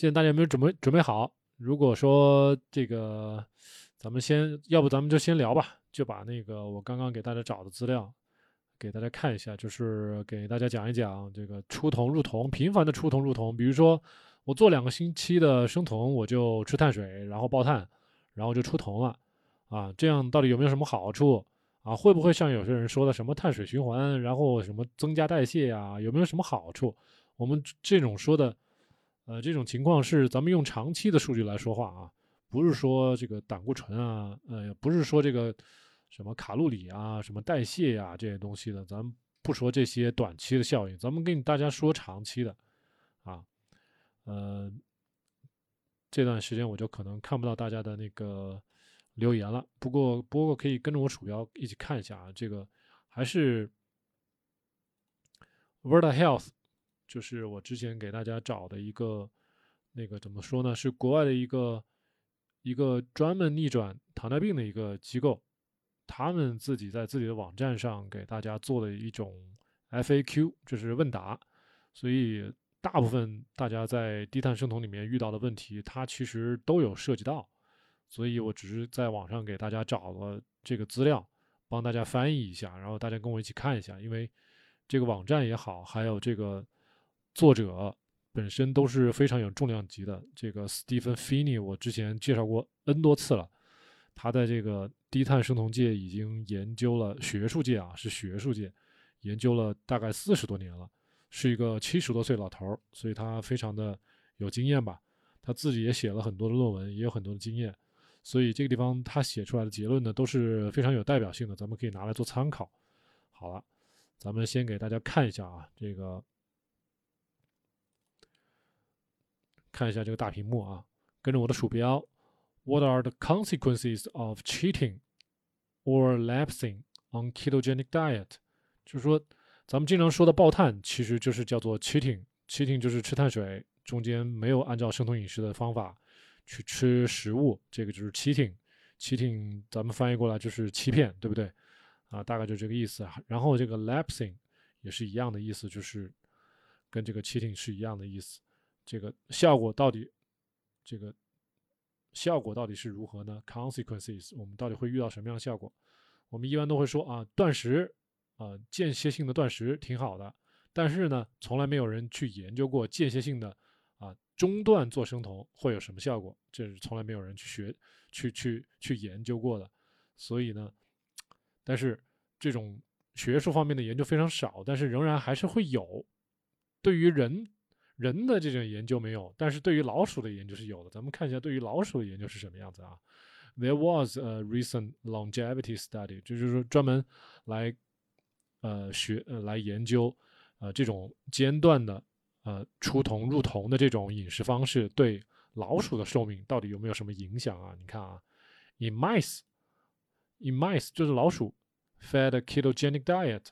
现在大家有没有准备准备好？如果说这个，咱们先要不咱们就先聊吧，就把那个我刚刚给大家找的资料给大家看一下，就是给大家讲一讲这个出酮入酮，频繁的出酮入酮，比如说我做两个星期的生酮，我就吃碳水，然后爆碳，然后就出酮了啊，这样到底有没有什么好处啊？会不会像有些人说的什么碳水循环，然后什么增加代谢呀？有没有什么好处？我们这种说的。呃，这种情况是咱们用长期的数据来说话啊，不是说这个胆固醇啊，呃，不是说这个什么卡路里啊、什么代谢呀这些东西的，咱们不说这些短期的效应，咱们跟大家说长期的啊。呃，这段时间我就可能看不到大家的那个留言了，不过不过可以跟着我鼠标一起看一下啊，这个还是 World Health。就是我之前给大家找的一个，那个怎么说呢？是国外的一个一个专门逆转糖尿病的一个机构，他们自己在自己的网站上给大家做了一种 FAQ，就是问答。所以大部分大家在低碳生酮里面遇到的问题，它其实都有涉及到。所以我只是在网上给大家找了这个资料，帮大家翻译一下，然后大家跟我一起看一下，因为这个网站也好，还有这个。作者本身都是非常有重量级的。这个 Stephen Finney，我之前介绍过 N 多次了。他在这个低碳生酮界已经研究了学术界啊，是学术界研究了大概四十多年了，是一个七十多岁老头儿，所以他非常的有经验吧。他自己也写了很多的论文，也有很多的经验，所以这个地方他写出来的结论呢都是非常有代表性的，咱们可以拿来做参考。好了，咱们先给大家看一下啊，这个。看一下这个大屏幕啊，跟着我的鼠标。What are the consequences of cheating or lapsing on ketogenic diet？就是说，咱们经常说的爆碳，其实就是叫做 cheating。cheating 就是吃碳水，中间没有按照生酮饮食的方法去吃食物，这个就是 cheating。cheating 咱们翻译过来就是欺骗，对不对？啊，大概就这个意思啊。然后这个 lapsing 也是一样的意思，就是跟这个 cheating 是一样的意思。这个效果到底，这个效果到底是如何呢？Consequences，我们到底会遇到什么样的效果？我们一般都会说啊，断食啊，间歇性的断食挺好的，但是呢，从来没有人去研究过间歇性的啊中断做生酮会有什么效果，这是从来没有人去学、去去去研究过的。所以呢，但是这种学术方面的研究非常少，但是仍然还是会有对于人。人的这种研究没有，但是对于老鼠的研究是有的。咱们看一下对于老鼠的研究是什么样子啊？There was a recent longevity study，就是说专门来呃学呃来研究呃这种间断的呃出酮入酮的这种饮食方式对老鼠的寿命到底有没有什么影响啊？你看啊，in mice，in mice 就是老鼠，fed a ketogenic diet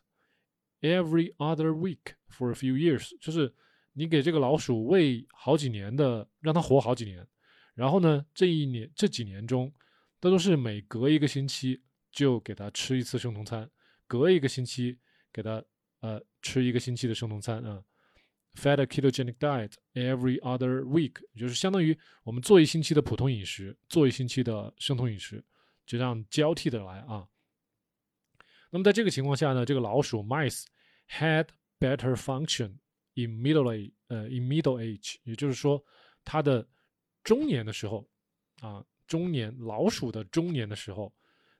every other week for a few years，就是。你给这个老鼠喂好几年的，让它活好几年，然后呢，这一年这几年中，它都是每隔一个星期就给它吃一次生酮餐，隔一个星期给它呃吃一个星期的生酮餐啊，fed a ketogenic diet every other week，就是相当于我们做一星期的普通饮食，做一星期的生酮饮食，就这样交替的来啊。那么在这个情况下呢，这个老鼠 mice had better function。In middle age，呃，in middle age，也就是说，它的中年的时候，啊，中年老鼠的中年的时候，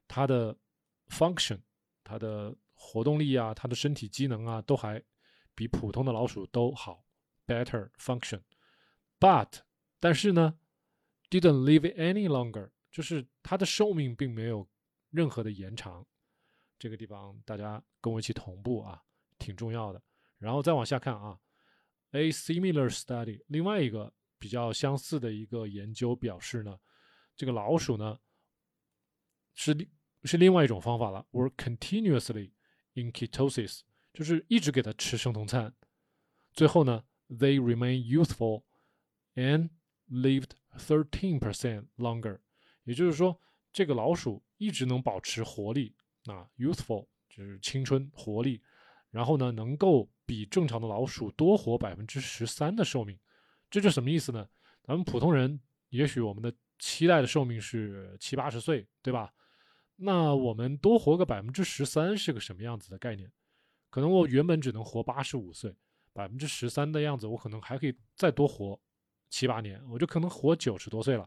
它的 function，它的活动力啊，它的身体机能啊，都还比普通的老鼠都好，better function，but，但是呢，didn't live any longer，就是它的寿命并没有任何的延长，这个地方大家跟我一起同步啊，挺重要的。然后再往下看啊。A similar study，另外一个比较相似的一个研究表示呢，这个老鼠呢是是另外一种方法了，were continuously in ketosis，就是一直给它吃生酮餐，最后呢，they remain youthful and lived thirteen percent longer，也就是说，这个老鼠一直能保持活力啊，youthful 就是青春活力。然后呢，能够比正常的老鼠多活百分之十三的寿命，这就什么意思呢？咱们普通人也许我们的期待的寿命是七八十岁，对吧？那我们多活个百分之十三是个什么样子的概念？可能我原本只能活八十五岁，百分之十三的样子，我可能还可以再多活七八年，我就可能活九十多岁了，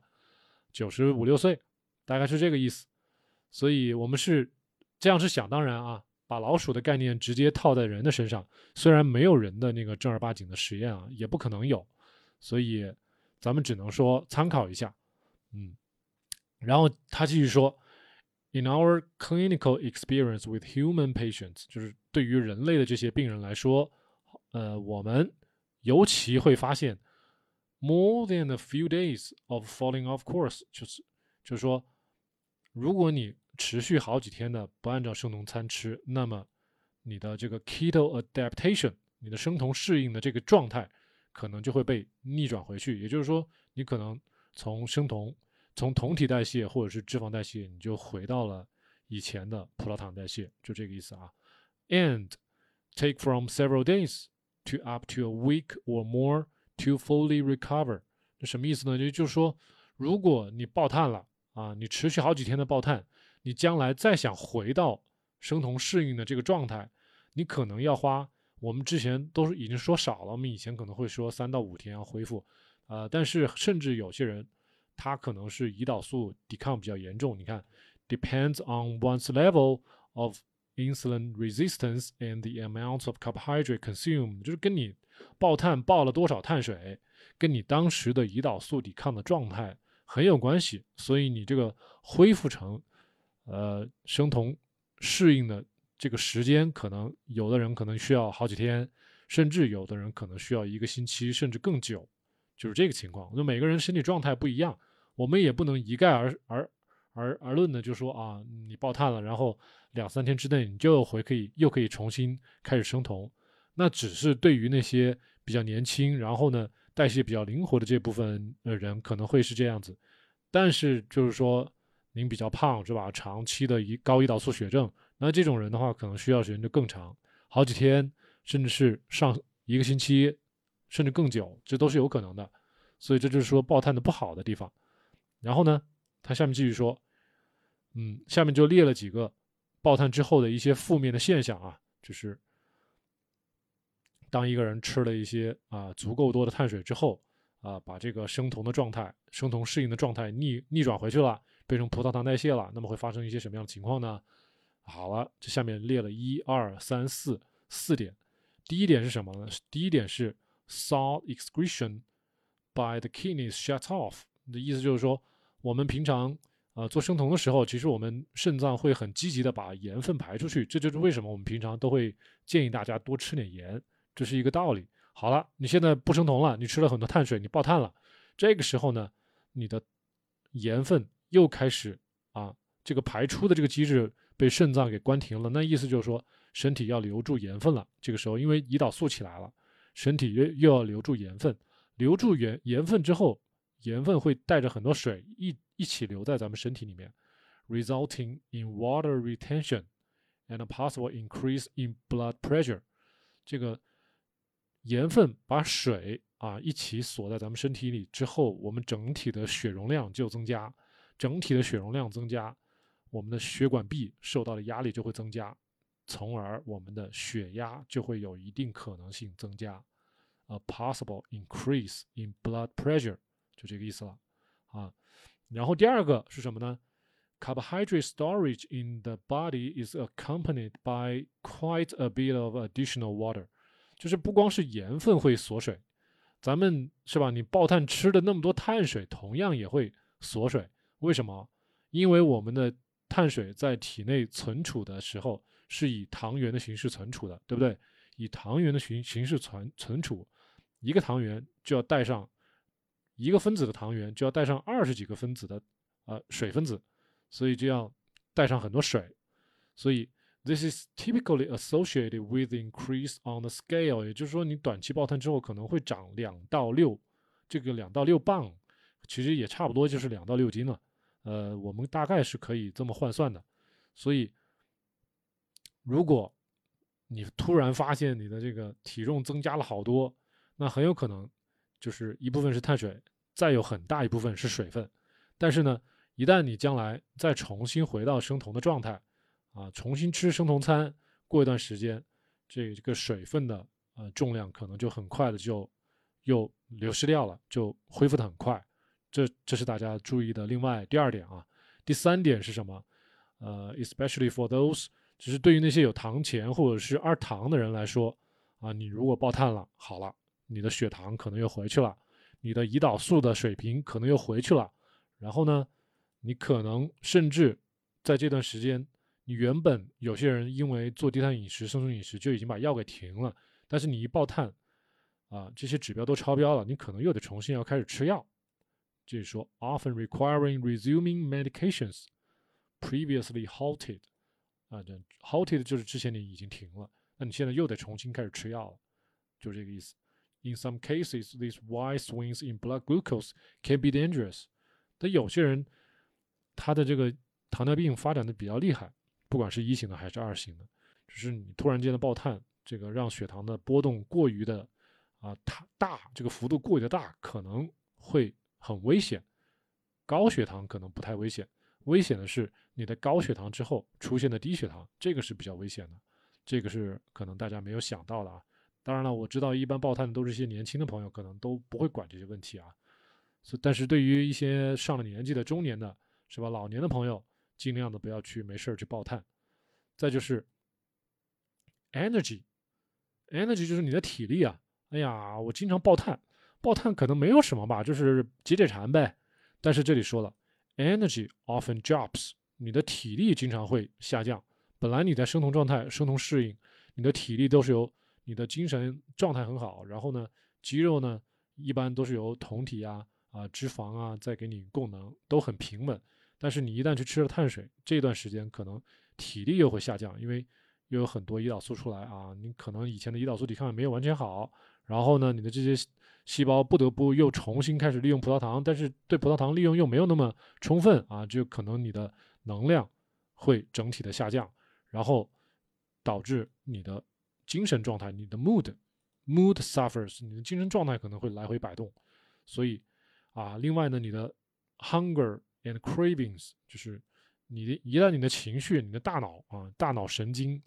九十五六岁，大概是这个意思。所以我们是这样是想当然啊，把老鼠的概念直接套在人的身上，虽然没有人的那个正儿八经的实验啊，也不可能有，所以咱们只能说参考一下，嗯。然后他继续说。In our clinical experience with human patients，就是对于人类的这些病人来说，呃，我们尤其会发现，more than a few days of falling off course，就是就是说，如果你持续好几天的不按照生酮餐吃，那么你的这个 keto adaptation，你的生酮适应的这个状态，可能就会被逆转回去。也就是说，你可能从生酮从酮体代谢或者是脂肪代谢，你就回到了以前的葡萄糖代谢，就这个意思啊。And take from several days to up to a week or more to fully recover。这什么意思呢？就就是说，如果你爆碳了啊，你持续好几天的爆碳，你将来再想回到生酮适应的这个状态，你可能要花我们之前都是已经说少了，我们以前可能会说三到五天要恢复，呃，但是甚至有些人。他可能是胰岛素抵抗比较严重。你看，depends on one's level of insulin resistance and the amount of carbohydrate consumed，就是跟你爆碳爆了多少碳水，跟你当时的胰岛素抵抗的状态很有关系。所以你这个恢复成呃生酮适应的这个时间，可能有的人可能需要好几天，甚至有的人可能需要一个星期，甚至更久，就是这个情况。就每个人身体状态不一样。我们也不能一概而而而而论的，就说啊，你爆碳了，然后两三天之内你就回可以又可以重新开始生酮，那只是对于那些比较年轻，然后呢代谢比较灵活的这部分的人可能会是这样子，但是就是说您比较胖是吧？长期的胰高胰岛素血症，那这种人的话可能需要时间就更长，好几天，甚至是上一个星期，甚至更久，这都是有可能的。所以这就是说爆碳的不好的地方。然后呢，他下面继续说，嗯，下面就列了几个爆碳之后的一些负面的现象啊，就是当一个人吃了一些啊足够多的碳水之后啊，把这个生酮的状态、生酮适应的状态逆逆转回去了，变成葡萄糖代谢了，那么会发生一些什么样的情况呢？好了，这下面列了一二三四四点，第一点是什么呢？第一点是 salt excretion by the kidneys shut off，的意思就是说。我们平常呃做生酮的时候，其实我们肾脏会很积极的把盐分排出去，这就是为什么我们平常都会建议大家多吃点盐，这是一个道理。好了，你现在不生酮了，你吃了很多碳水，你爆碳了，这个时候呢，你的盐分又开始啊，这个排出的这个机制被肾脏给关停了，那意思就是说身体要留住盐分了。这个时候因为胰岛素起来了，身体又又要留住盐分，留住盐盐分之后。盐分会带着很多水一一起留在咱们身体里面，resulting in water retention and a possible increase in blood pressure。这个盐分把水啊一起锁在咱们身体里之后，我们整体的血容量就增加，整体的血容量增加，我们的血管壁受到的压力就会增加，从而我们的血压就会有一定可能性增加，a possible increase in blood pressure。就这个意思了，啊，然后第二个是什么呢？Carbohydrate storage in the body is accompanied by quite a bit of additional water，就是不光是盐分会锁水，咱们是吧？你爆碳吃的那么多碳水，同样也会锁水。为什么？因为我们的碳水在体内存储的时候是以糖原的形式存储的，对不对？以糖原的形形式存存储，一个糖原就要带上。一个分子的糖原就要带上二十几个分子的呃水分子，所以就要带上很多水。所以 this is typically associated with increase on the scale，也就是说你短期爆碳之后可能会长两到六，这个两到六磅，其实也差不多就是两到六斤了。呃，我们大概是可以这么换算的。所以如果你突然发现你的这个体重增加了好多，那很有可能就是一部分是碳水。再有很大一部分是水分。但是呢，一旦你将来再重新回到生酮的状态，啊，重新吃生酮餐，过一段时间，这个这个水分的呃重量可能就很快的就又流失掉了，就恢复的很快。这这是大家注意的。另外第二点啊，第三点是什么？呃，especially for those，就是对于那些有糖前或者是二糖的人来说，啊，你如果爆碳了，好了，你的血糖可能又回去了，你的胰岛素的水平可能又回去了，然后呢，你可能甚至在这段时间，你原本有些人因为做低碳饮食、生酮饮食就已经把药给停了，但是你一爆碳，啊，这些指标都超标了，你可能又得重新要开始吃药。就是说，often requiring resuming medications previously halted，啊，这 halted 就是之前你已经停了，那你现在又得重新开始吃药了，就是这个意思。In some cases, these wide swings in blood glucose can be dangerous。但有些人他的这个糖尿病发展的比较厉害，不管是一型的还是二型的，就是你突然间的爆碳，这个让血糖的波动过于的啊，它大，这个幅度过于的大，可能会。很危险，高血糖可能不太危险，危险的是你的高血糖之后出现的低血糖，这个是比较危险的，这个是可能大家没有想到的啊。当然了，我知道一般爆碳的都是一些年轻的朋友，可能都不会管这些问题啊。所但是对于一些上了年纪的中年的，是吧？老年的朋友，尽量的不要去没事儿去爆碳。再就是 energy，energy 就是你的体力啊。哎呀，我经常爆碳。爆碳可能没有什么吧，就是解解馋呗。但是这里说了，energy often drops，你的体力经常会下降。本来你在生酮状态、生酮适应，你的体力都是由你的精神状态很好，然后呢，肌肉呢一般都是由酮体啊、啊脂肪啊在给你供能，都很平稳。但是你一旦去吃了碳水，这段时间可能体力又会下降，因为又有很多胰岛素出来啊，你可能以前的胰岛素抵抗力没有完全好，然后呢，你的这些。细胞不得不又重新开始利用葡萄糖，但是对葡萄糖利用又没有那么充分啊，就可能你的能量会整体的下降，然后导致你的精神状态，你的 mood mood suffers，你的精神状态可能会来回摆动。所以啊，另外呢，你的 hunger and cravings，就是你的一旦你的情绪，你的大脑啊，大脑神经。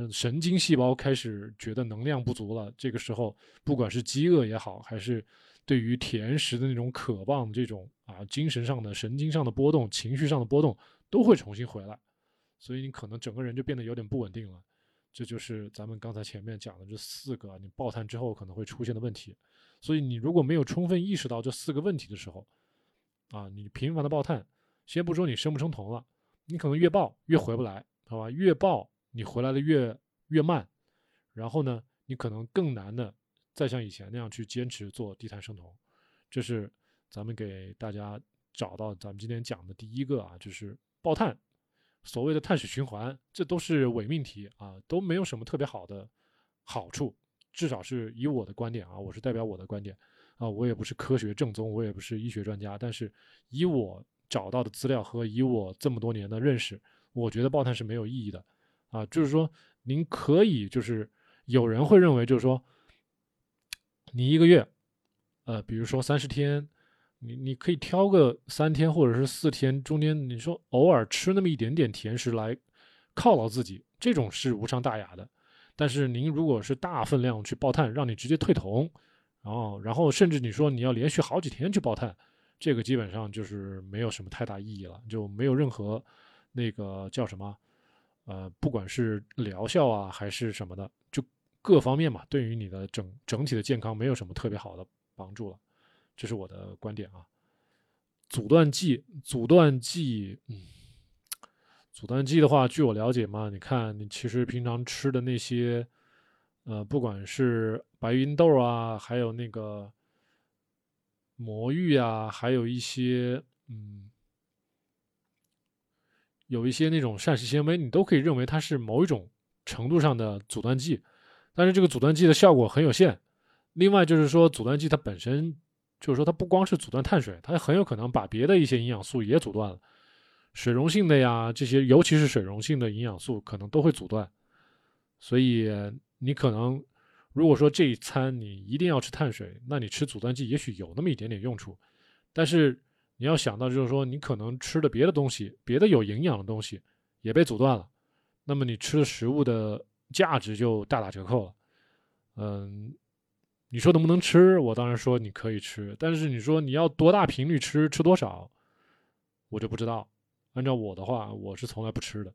嗯，神经细胞开始觉得能量不足了。这个时候，不管是饥饿也好，还是对于甜食的那种渴望，这种啊精神上的、神经上的波动、情绪上的波动，都会重新回来。所以你可能整个人就变得有点不稳定了。这就是咱们刚才前面讲的这四个你爆碳之后可能会出现的问题。所以你如果没有充分意识到这四个问题的时候，啊，你频繁的爆碳，先不说你生不生酮了，你可能越爆越回不来，好吧？越爆。你回来的越越慢，然后呢，你可能更难的再像以前那样去坚持做低碳生酮，这是咱们给大家找到咱们今天讲的第一个啊，就是爆碳，所谓的碳水循环，这都是伪命题啊，都没有什么特别好的好处，至少是以我的观点啊，我是代表我的观点啊，我也不是科学正宗，我也不是医学专家，但是以我找到的资料和以我这么多年的认识，我觉得爆碳是没有意义的。啊，就是说，您可以，就是有人会认为，就是说，你一个月，呃，比如说三十天，你你可以挑个三天或者是四天，中间你说偶尔吃那么一点点甜食来犒劳自己，这种是无伤大雅的。但是您如果是大分量去爆碳，让你直接退酮，然后然后甚至你说你要连续好几天去爆碳，这个基本上就是没有什么太大意义了，就没有任何那个叫什么。呃，不管是疗效啊，还是什么的，就各方面嘛，对于你的整整体的健康没有什么特别好的帮助了，这是我的观点啊。阻断剂，阻断剂，嗯，阻断剂的话，据我了解嘛，你看你其实平常吃的那些，呃，不管是白芸豆啊，还有那个魔芋啊，还有一些，嗯。有一些那种膳食纤维，你都可以认为它是某一种程度上的阻断剂，但是这个阻断剂的效果很有限。另外就是说，阻断剂它本身就是说它不光是阻断碳水，它很有可能把别的一些营养素也阻断了，水溶性的呀这些，尤其是水溶性的营养素可能都会阻断。所以你可能如果说这一餐你一定要吃碳水，那你吃阻断剂也许有那么一点点用处。但是你要想到，就是说你可能吃的别的东西，别的有营养的东西也被阻断了，那么你吃的食物的价值就大打折扣了。嗯，你说能不能吃？我当然说你可以吃，但是你说你要多大频率吃，吃多少，我就不知道。按照我的话，我是从来不吃的。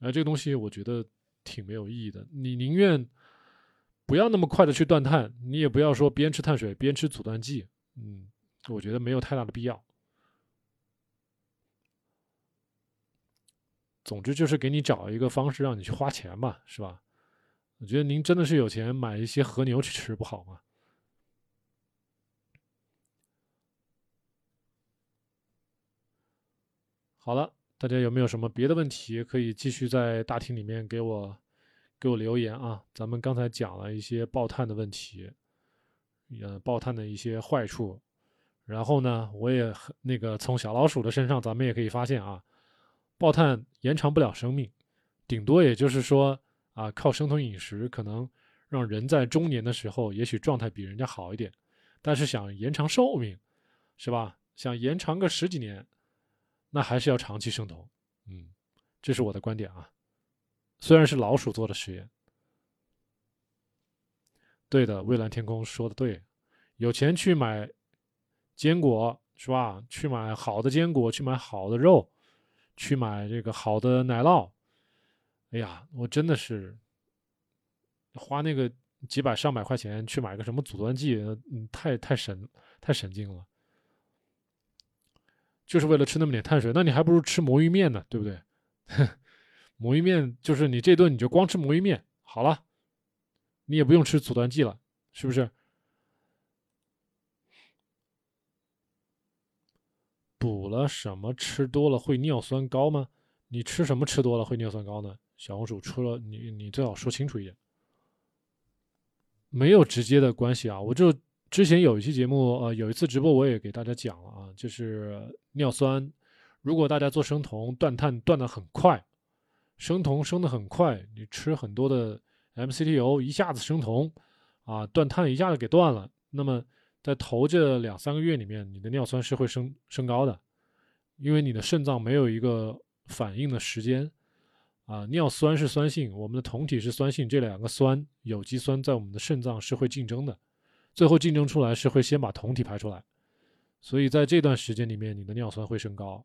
而这个东西我觉得挺没有意义的。你宁愿不要那么快的去断碳，你也不要说边吃碳水边吃阻断剂。嗯，我觉得没有太大的必要。总之就是给你找一个方式让你去花钱嘛，是吧？我觉得您真的是有钱买一些和牛去吃不好吗？好了。大家有没有什么别的问题可以继续在大厅里面给我给我留言啊？咱们刚才讲了一些爆碳的问题，呃，爆碳的一些坏处。然后呢，我也那个从小老鼠的身上，咱们也可以发现啊，爆碳延长不了生命，顶多也就是说啊，靠生酮饮食可能让人在中年的时候也许状态比人家好一点，但是想延长寿命，是吧？想延长个十几年。那还是要长期生酮，嗯，这是我的观点啊。虽然是老鼠做的实验，对的，蔚蓝天空说的对，有钱去买坚果是吧？去买好的坚果，去买好的肉，去买这个好的奶酪。哎呀，我真的是花那个几百上百块钱去买个什么阻断剂，嗯，太太神太神经了。就是为了吃那么点碳水，那你还不如吃魔芋面呢，对不对？魔芋面就是你这顿你就光吃魔芋面好了，你也不用吃阻断剂了，是不是？补了什么吃多了会尿酸高吗？你吃什么吃多了会尿酸高呢？小红薯吃了，你你最好说清楚一点。没有直接的关系啊，我就。之前有一期节目，呃，有一次直播我也给大家讲了啊，就是尿酸，如果大家做生酮断碳断的很快，生酮升的很快，你吃很多的 MCT 油一下子生酮，啊，断碳一下子给断了，那么在头这两三个月里面，你的尿酸是会升升高的，因为你的肾脏没有一个反应的时间，啊，尿酸是酸性，我们的酮体是酸性，这两个酸有机酸在我们的肾脏是会竞争的。最后竞争出来是会先把酮体排出来，所以在这段时间里面，你的尿酸会升高。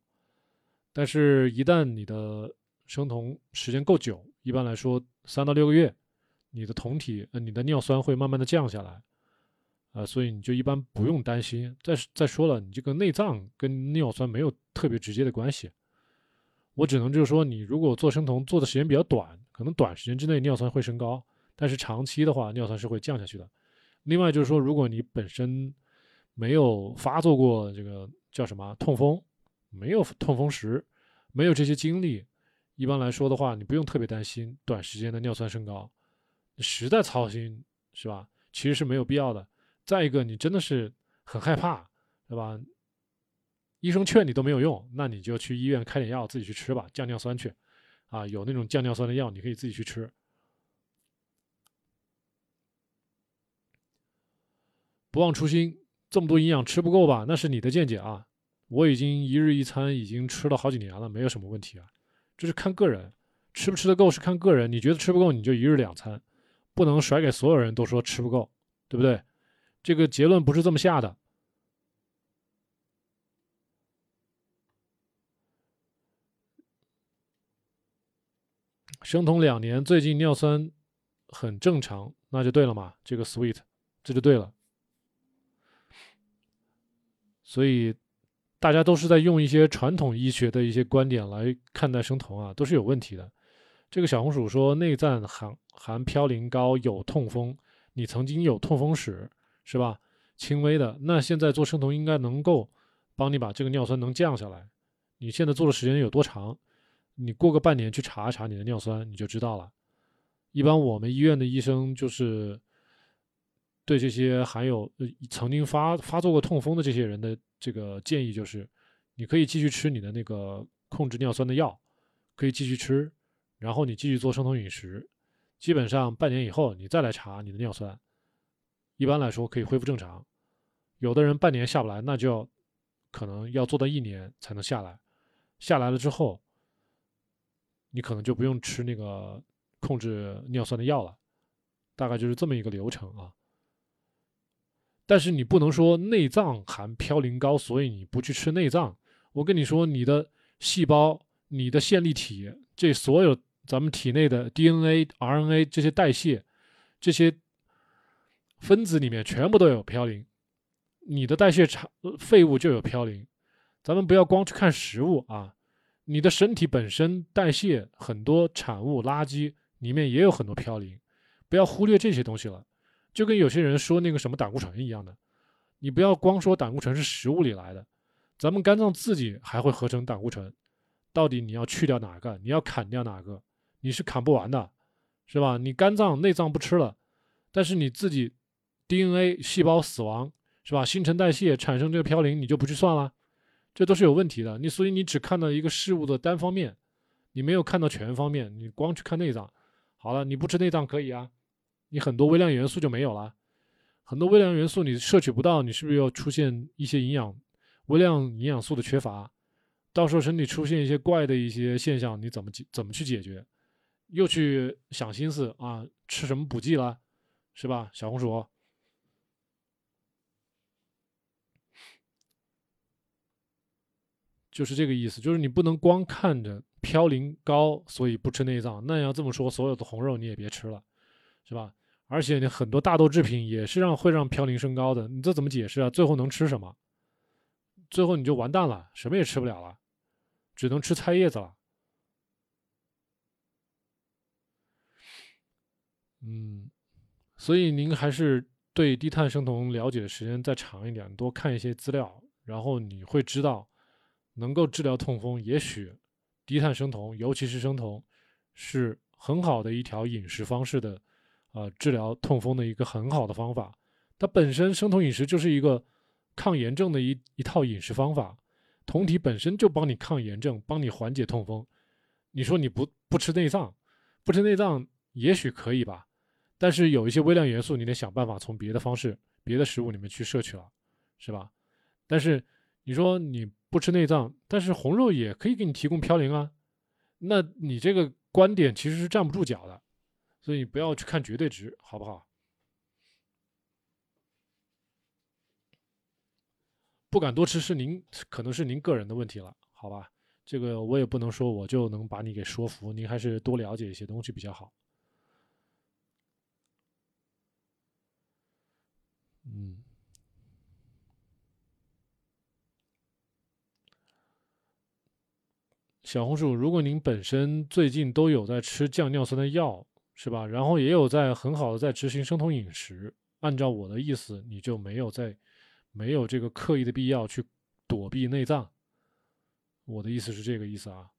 但是，一旦你的生酮时间够久，一般来说三到六个月，你的酮体呃，你的尿酸会慢慢的降下来，啊，所以你就一般不用担心。再再说了，你这个内脏跟尿酸没有特别直接的关系，我只能就是说，你如果做生酮做的时间比较短，可能短时间之内尿酸会升高，但是长期的话，尿酸是会降下去的。另外就是说，如果你本身没有发作过这个叫什么痛风，没有痛风石，没有这些经历，一般来说的话，你不用特别担心短时间的尿酸升高。实在操心是吧？其实是没有必要的。再一个，你真的是很害怕，对吧？医生劝你都没有用，那你就去医院开点药自己去吃吧，降尿酸去。啊，有那种降尿酸的药，你可以自己去吃。不忘初心，这么多营养吃不够吧？那是你的见解啊！我已经一日一餐已经吃了好几年了，没有什么问题啊。这是看个人，吃不吃得够是看个人。你觉得吃不够，你就一日两餐，不能甩给所有人都说吃不够，对不对？这个结论不是这么下的。生酮两年，最近尿酸很正常，那就对了嘛。这个 sweet，这就对了。所以，大家都是在用一些传统医学的一些观点来看待生酮啊，都是有问题的。这个小红薯说内脏含含嘌呤高，有痛风，你曾经有痛风史是吧？轻微的，那现在做生酮应该能够帮你把这个尿酸能降下来。你现在做的时间有多长？你过个半年去查一查你的尿酸，你就知道了。一般我们医院的医生就是。对这些含有呃曾经发发作过痛风的这些人的这个建议就是，你可以继续吃你的那个控制尿酸的药，可以继续吃，然后你继续做生酮饮食，基本上半年以后你再来查你的尿酸，一般来说可以恢复正常。有的人半年下不来，那就要可能要做到一年才能下来。下来了之后，你可能就不用吃那个控制尿酸的药了，大概就是这么一个流程啊。但是你不能说内脏含嘌呤高，所以你不去吃内脏。我跟你说，你的细胞、你的线粒体，这所有咱们体内的 DNA、RNA 这些代谢、这些分子里面全部都有嘌呤，你的代谢产废物就有嘌呤。咱们不要光去看食物啊，你的身体本身代谢很多产物垃圾里面也有很多嘌呤，不要忽略这些东西了。就跟有些人说那个什么胆固醇一样的，你不要光说胆固醇是食物里来的，咱们肝脏自己还会合成胆固醇，到底你要去掉哪个，你要砍掉哪个，你是砍不完的，是吧？你肝脏内脏不吃了，但是你自己 DNA 细胞死亡，是吧？新陈代谢产生这个嘌呤，你就不去算了，这都是有问题的。你所以你只看到一个事物的单方面，你没有看到全方面，你光去看内脏，好了，你不吃内脏可以啊。你很多微量元素就没有了，很多微量元素你摄取不到，你是不是要出现一些营养、微量营养素的缺乏？到时候身体出现一些怪的一些现象，你怎么解怎么去解决？又去想心思啊，吃什么补剂了，是吧？小红薯就是这个意思，就是你不能光看着嘌呤高，所以不吃内脏。那要这么说，所有的红肉你也别吃了，是吧？而且你很多大豆制品也是让会让嘌呤升高的，你这怎么解释啊？最后能吃什么？最后你就完蛋了，什么也吃不了了，只能吃菜叶子了。嗯，所以您还是对低碳生酮了解的时间再长一点，多看一些资料，然后你会知道，能够治疗痛风，也许低碳生酮，尤其是生酮，是很好的一条饮食方式的。呃，治疗痛风的一个很好的方法，它本身生酮饮食就是一个抗炎症的一一套饮食方法，酮体本身就帮你抗炎症，帮你缓解痛风。你说你不不吃内脏，不吃内脏也许可以吧，但是有一些微量元素，你得想办法从别的方式、别的食物里面去摄取了，是吧？但是你说你不吃内脏，但是红肉也可以给你提供嘌呤啊，那你这个观点其实是站不住脚的。所以你不要去看绝对值，好不好？不敢多吃是您可能是您个人的问题了，好吧？这个我也不能说我就能把你给说服，您还是多了解一些东西比较好。嗯，小红薯，如果您本身最近都有在吃降尿酸的药。是吧？然后也有在很好的在执行生酮饮食。按照我的意思，你就没有在没有这个刻意的必要去躲避内脏。我的意思是这个意思啊。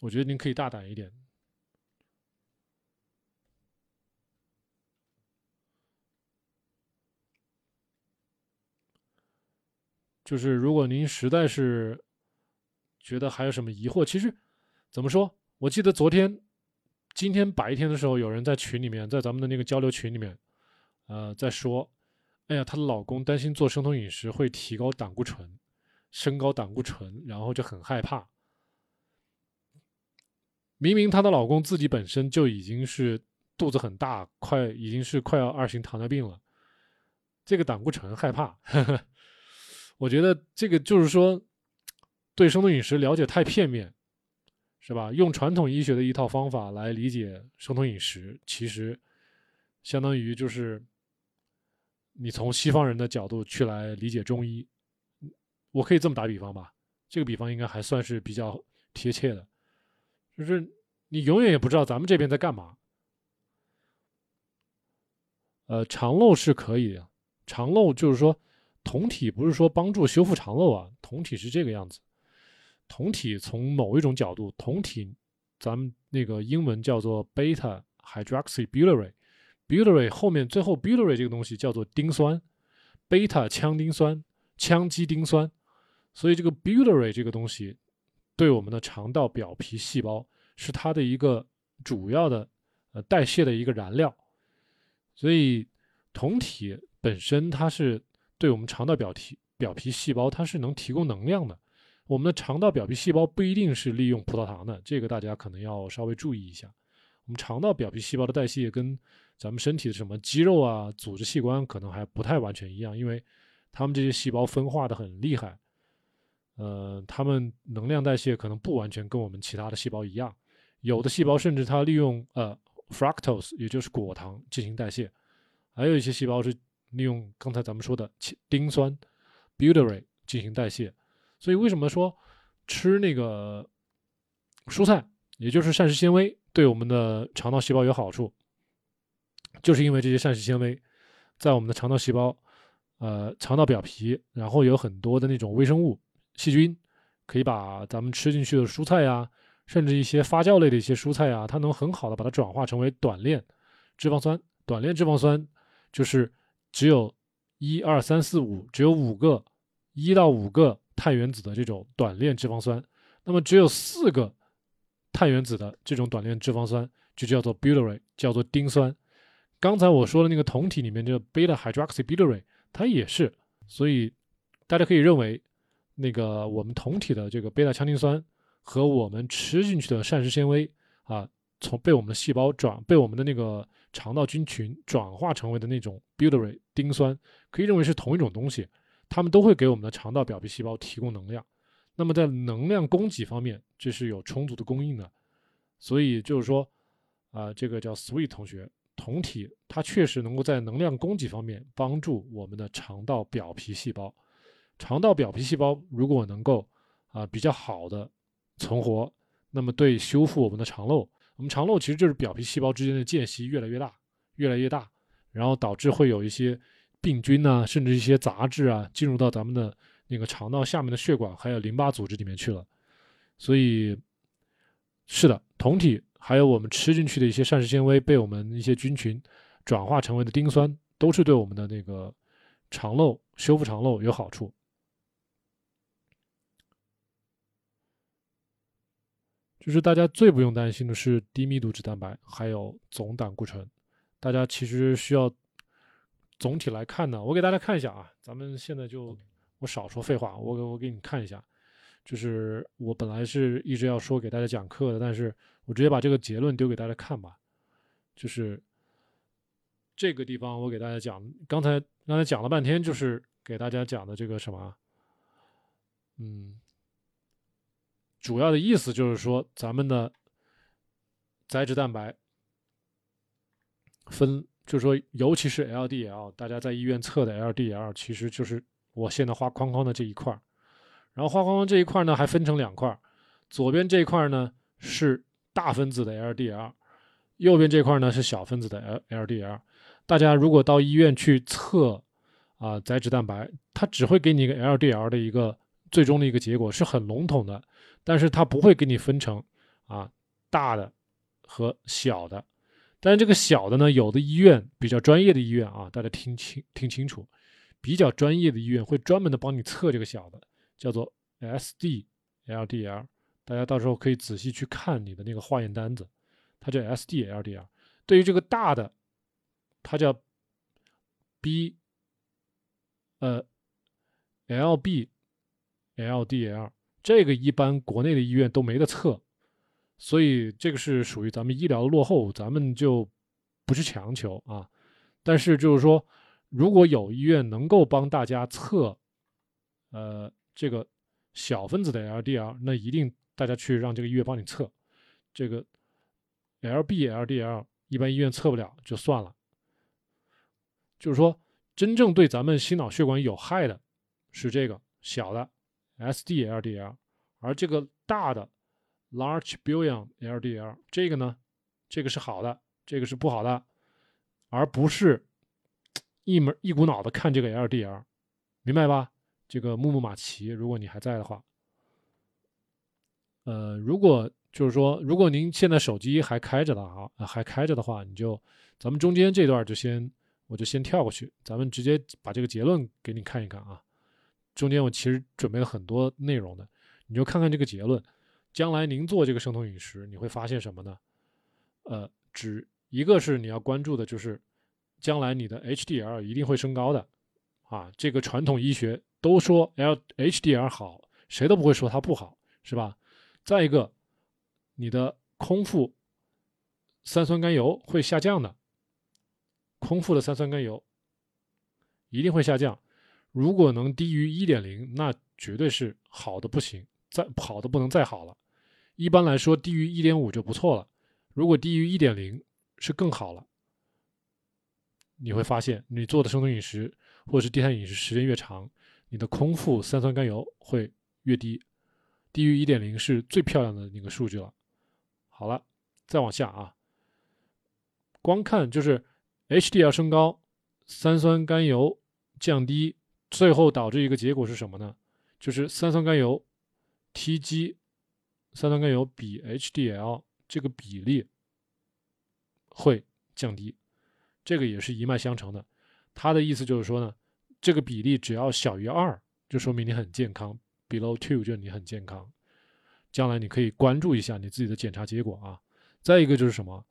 我觉得您可以大胆一点，就是如果您实在是觉得还有什么疑惑，其实。怎么说？我记得昨天、今天白天的时候，有人在群里面，在咱们的那个交流群里面，呃，在说：“哎呀，她的老公担心做生酮饮食会提高胆固醇，升高胆固醇，然后就很害怕。明明她的老公自己本身就已经是肚子很大，快已经是快要二型糖尿病了，这个胆固醇害怕。呵呵我觉得这个就是说，对生酮饮食了解太片面。”是吧？用传统医学的一套方法来理解生酮饮食，其实相当于就是你从西方人的角度去来理解中医。我可以这么打比方吧，这个比方应该还算是比较贴切的，就是你永远也不知道咱们这边在干嘛。呃，肠漏是可以的，肠漏就是说酮体不是说帮助修复肠漏啊，酮体是这个样子。酮体从某一种角度，酮体，咱们那个英文叫做 beta hydroxybutyrate，butyrate 后面最后 butyrate 这个东西叫做丁酸，beta 羟丁酸，羟基丁酸，所以这个 butyrate 这个东西对我们的肠道表皮细胞是它的一个主要的呃代谢的一个燃料，所以酮体本身它是对我们肠道表皮表皮细胞它是能提供能量的。我们的肠道表皮细胞不一定是利用葡萄糖的，这个大家可能要稍微注意一下。我们肠道表皮细胞的代谢跟咱们身体的什么肌肉啊、组织器官可能还不太完全一样，因为它们这些细胞分化的很厉害。呃，它们能量代谢可能不完全跟我们其他的细胞一样，有的细胞甚至它利用呃 fructose，也就是果糖进行代谢，还有一些细胞是利用刚才咱们说的丁酸 butyrate 进行代谢。所以为什么说吃那个蔬菜，也就是膳食纤维，对我们的肠道细胞有好处？就是因为这些膳食纤维在我们的肠道细胞，呃，肠道表皮，然后有很多的那种微生物、细菌，可以把咱们吃进去的蔬菜呀，甚至一些发酵类的一些蔬菜呀，它能很好的把它转化成为短链脂肪酸。短链脂肪酸就是只有一二三四五，只有五个，一到五个。碳原子的这种短链脂肪酸，那么只有四个碳原子的这种短链脂肪酸就叫做 butyrate，叫做丁酸。刚才我说的那个酮体里面这个 beta hydroxybutyrate，它也是。所以大家可以认为，那个我们酮体的这个贝塔羟丁酸和我们吃进去的膳食纤维啊，从被我们的细胞转被我们的那个肠道菌群转化成为的那种 butyrate 丁酸，可以认为是同一种东西。它们都会给我们的肠道表皮细胞提供能量，那么在能量供给方面，这是有充足的供应的。所以就是说，啊，这个叫 Sweet 同学，酮体它确实能够在能量供给方面帮助我们的肠道表皮细胞。肠道表皮细胞如果能够啊比较好的存活，那么对修复我们的肠漏，我们肠漏其实就是表皮细胞之间的间隙越来越大，越来越大，然后导致会有一些。病菌呐，甚至一些杂质啊，进入到咱们的那个肠道下面的血管，还有淋巴组织里面去了。所以，是的，酮体还有我们吃进去的一些膳食纤维，被我们一些菌群转化成为的丁酸，都是对我们的那个肠漏修复肠漏有好处。就是大家最不用担心的是低密度脂蛋白，还有总胆固醇。大家其实需要。总体来看呢，我给大家看一下啊，咱们现在就我少说废话，我给我给你看一下，就是我本来是一直要说给大家讲课的，但是我直接把这个结论丢给大家看吧，就是这个地方我给大家讲，刚才刚才讲了半天，就是给大家讲的这个什么，嗯，主要的意思就是说咱们的载脂蛋白分。就是说，尤其是 LDL，大家在医院测的 LDL，其实就是我现在画框框的这一块儿。然后画框框这一块呢，还分成两块儿，左边这一块呢是大分子的 LDL，右边这块呢是小分子的 LLDL。大家如果到医院去测啊载脂蛋白，它只会给你一个 LDL 的一个最终的一个结果，是很笼统的，但是它不会给你分成啊大的和小的。但是这个小的呢，有的医院比较专业的医院啊，大家听清听清楚，比较专业的医院会专门的帮你测这个小的，叫做 SD-LDL，大家到时候可以仔细去看你的那个化验单子，它叫 SD-LDL。对于这个大的，它叫 B，呃，LB-LDL，这个一般国内的医院都没得测。所以这个是属于咱们医疗的落后，咱们就不去强求啊。但是就是说，如果有医院能够帮大家测，呃，这个小分子的 LDL，那一定大家去让这个医院帮你测。这个 LB LDL 一般医院测不了就算了。就是说，真正对咱们心脑血管有害的是这个小的 SD LDL，而这个大的。Large billion LDL，这个呢，这个是好的，这个是不好的，而不是一门一股脑的看这个 LDL，明白吧？这个木木马奇，如果你还在的话，呃，如果就是说，如果您现在手机还开着的啊，还开着的话，你就咱们中间这段就先我就先跳过去，咱们直接把这个结论给你看一看啊。中间我其实准备了很多内容的，你就看看这个结论。将来您做这个生酮饮食，你会发现什么呢？呃，只一个是你要关注的，就是将来你的 HDL 一定会升高的，啊，这个传统医学都说 L HDL 好，谁都不会说它不好，是吧？再一个，你的空腹三酸甘油会下降的，空腹的三酸甘油一定会下降。如果能低于一点零，那绝对是好的不行，再好的不能再好了。一般来说，低于一点五就不错了。如果低于一点零，是更好了。你会发现，你做的生酮饮食或者是低碳饮食时间越长，你的空腹三酸甘油会越低。低于一点零是最漂亮的那个数据了。好了，再往下啊，光看就是 HDL 升高，三酸甘油降低，最后导致一个结果是什么呢？就是三酸甘油 TG 三酸甘油比 HDL 这个比例会降低，这个也是一脉相承的。他的意思就是说呢，这个比例只要小于二，就说明你很健康。Below two 就你很健康，将来你可以关注一下你自己的检查结果啊。再一个就是什么，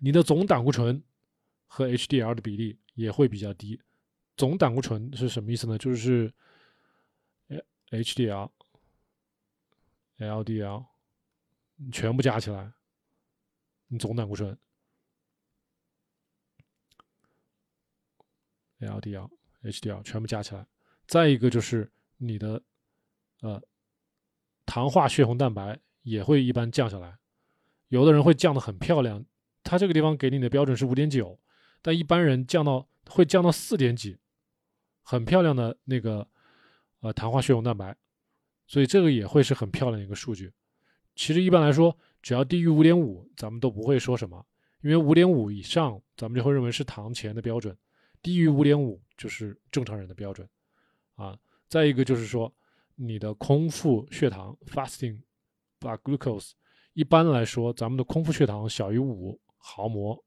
你的总胆固醇和 HDL 的比例也会比较低。总胆固醇是什么意思呢？就是 HDL、LDL 全部加起来，你总胆固醇、LDL、HDL 全部加起来。再一个就是。你的呃糖化血红蛋白也会一般降下来，有的人会降的很漂亮，他这个地方给你的标准是五点九，但一般人降到会降到四点几，很漂亮的那个呃糖化血红蛋白，所以这个也会是很漂亮的一个数据。其实一般来说，只要低于五点五，咱们都不会说什么，因为五点五以上，咱们就会认为是糖前的标准，低于五点五就是正常人的标准啊。再一个就是说，你的空腹血糖 （fasting blood glucose） 一般来说，咱们的空腹血糖小于五毫摩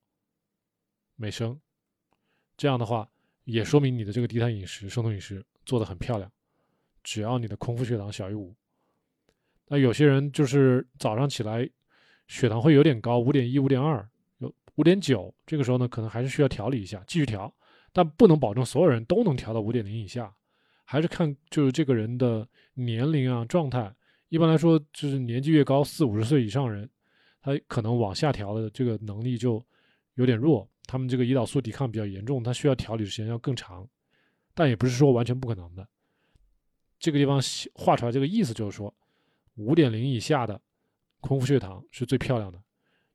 每升，这样的话也说明你的这个低碳饮食、生酮饮食做的很漂亮。只要你的空腹血糖小于五，那有些人就是早上起来血糖会有点高，五点一、五点二、有五点九，这个时候呢，可能还是需要调理一下，继续调，但不能保证所有人都能调到五点零以下。还是看就是这个人的年龄啊状态，一般来说就是年纪越高，四五十岁以上人，他可能往下调的这个能力就有点弱，他们这个胰岛素抵抗比较严重，他需要调理的时间要更长，但也不是说完全不可能的。这个地方画出来这个意思就是说，五点零以下的空腹血糖是最漂亮的，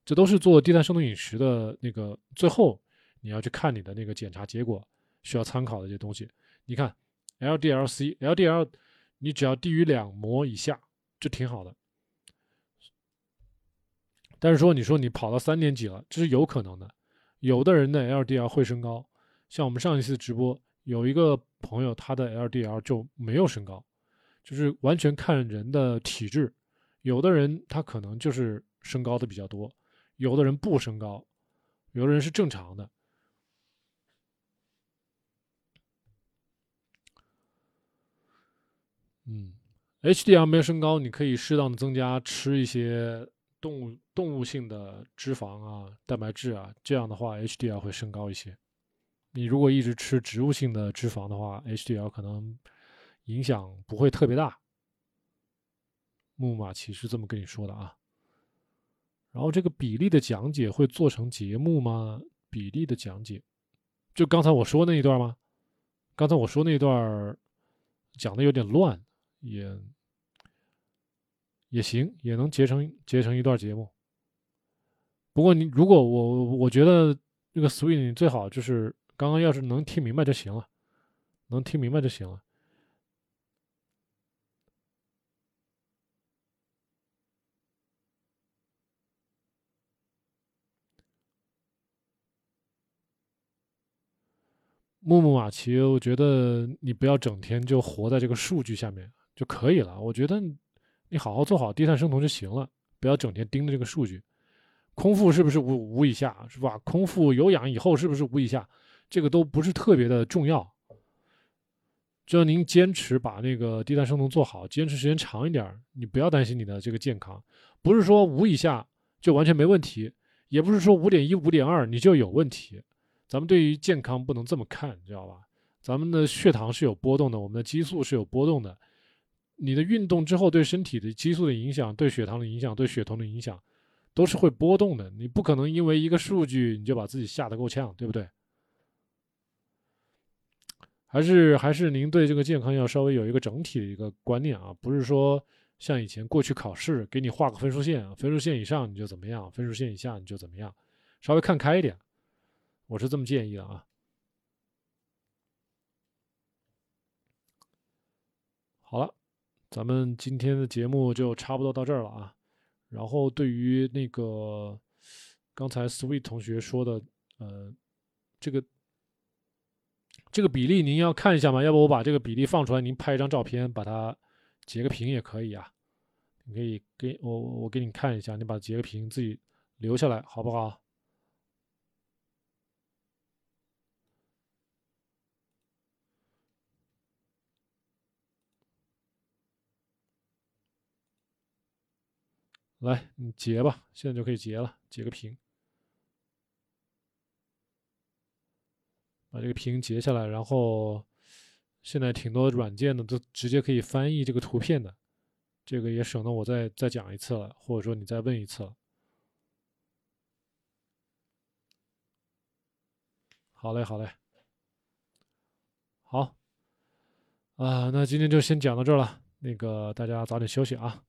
这都是做低碳生酮饮食的那个最后你要去看你的那个检查结果需要参考的一些东西，你看。LDL-C、LDL，你只要低于两摩以下就挺好的。但是说，你说你跑到三点几了，这是有可能的。有的人的 LDL 会升高，像我们上一次直播有一个朋友，他的 LDL 就没有升高，就是完全看人的体质。有的人他可能就是升高的比较多，有的人不升高，有的人是正常的。嗯，HDL 没有升高，你可以适当的增加吃一些动物动物性的脂肪啊、蛋白质啊，这样的话 HDL 会升高一些。你如果一直吃植物性的脂肪的话，HDL 可能影响不会特别大。木马奇是这么跟你说的啊。然后这个比例的讲解会做成节目吗？比例的讲解，就刚才我说那一段吗？刚才我说那一段讲的有点乱。也也行，也能结成结成一段节目。不过你如果我我觉得那个 swing 最好就是刚刚要是能听明白就行了，能听明白就行了。木木马奇，我觉得你不要整天就活在这个数据下面。就可以了。我觉得你好好做好低碳生酮就行了，不要整天盯着这个数据。空腹是不是五五以下，是吧？空腹有氧以后是不是五以下，这个都不是特别的重要。只要您坚持把那个低碳生酮做好，坚持时间长一点，你不要担心你的这个健康。不是说五以下就完全没问题，也不是说五点一、五点二你就有问题。咱们对于健康不能这么看，知道吧？咱们的血糖是有波动的，我们的激素是有波动的。你的运动之后对身体的激素的影响、对血糖的影响、对血酮的影响，都是会波动的。你不可能因为一个数据你就把自己吓得够呛，对不对？还是还是您对这个健康要稍微有一个整体的一个观念啊，不是说像以前过去考试给你画个分数线，分数线以上你就怎么样，分数线以下你就怎么样，稍微看开一点，我是这么建议的啊。好了，咱们今天的节目就差不多到这儿了啊。然后对于那个刚才 Sweet 同学说的，呃，这个这个比例您要看一下吗？要不我把这个比例放出来，您拍一张照片，把它截个屏也可以啊。你可以给我我给你看一下，你把截个屏自己留下来，好不好？来，你截吧，现在就可以截了，截个屏，把这个屏截下来，然后现在挺多软件的都直接可以翻译这个图片的，这个也省得我再再讲一次了，或者说你再问一次了。好嘞，好嘞，好，啊，那今天就先讲到这儿了，那个大家早点休息啊。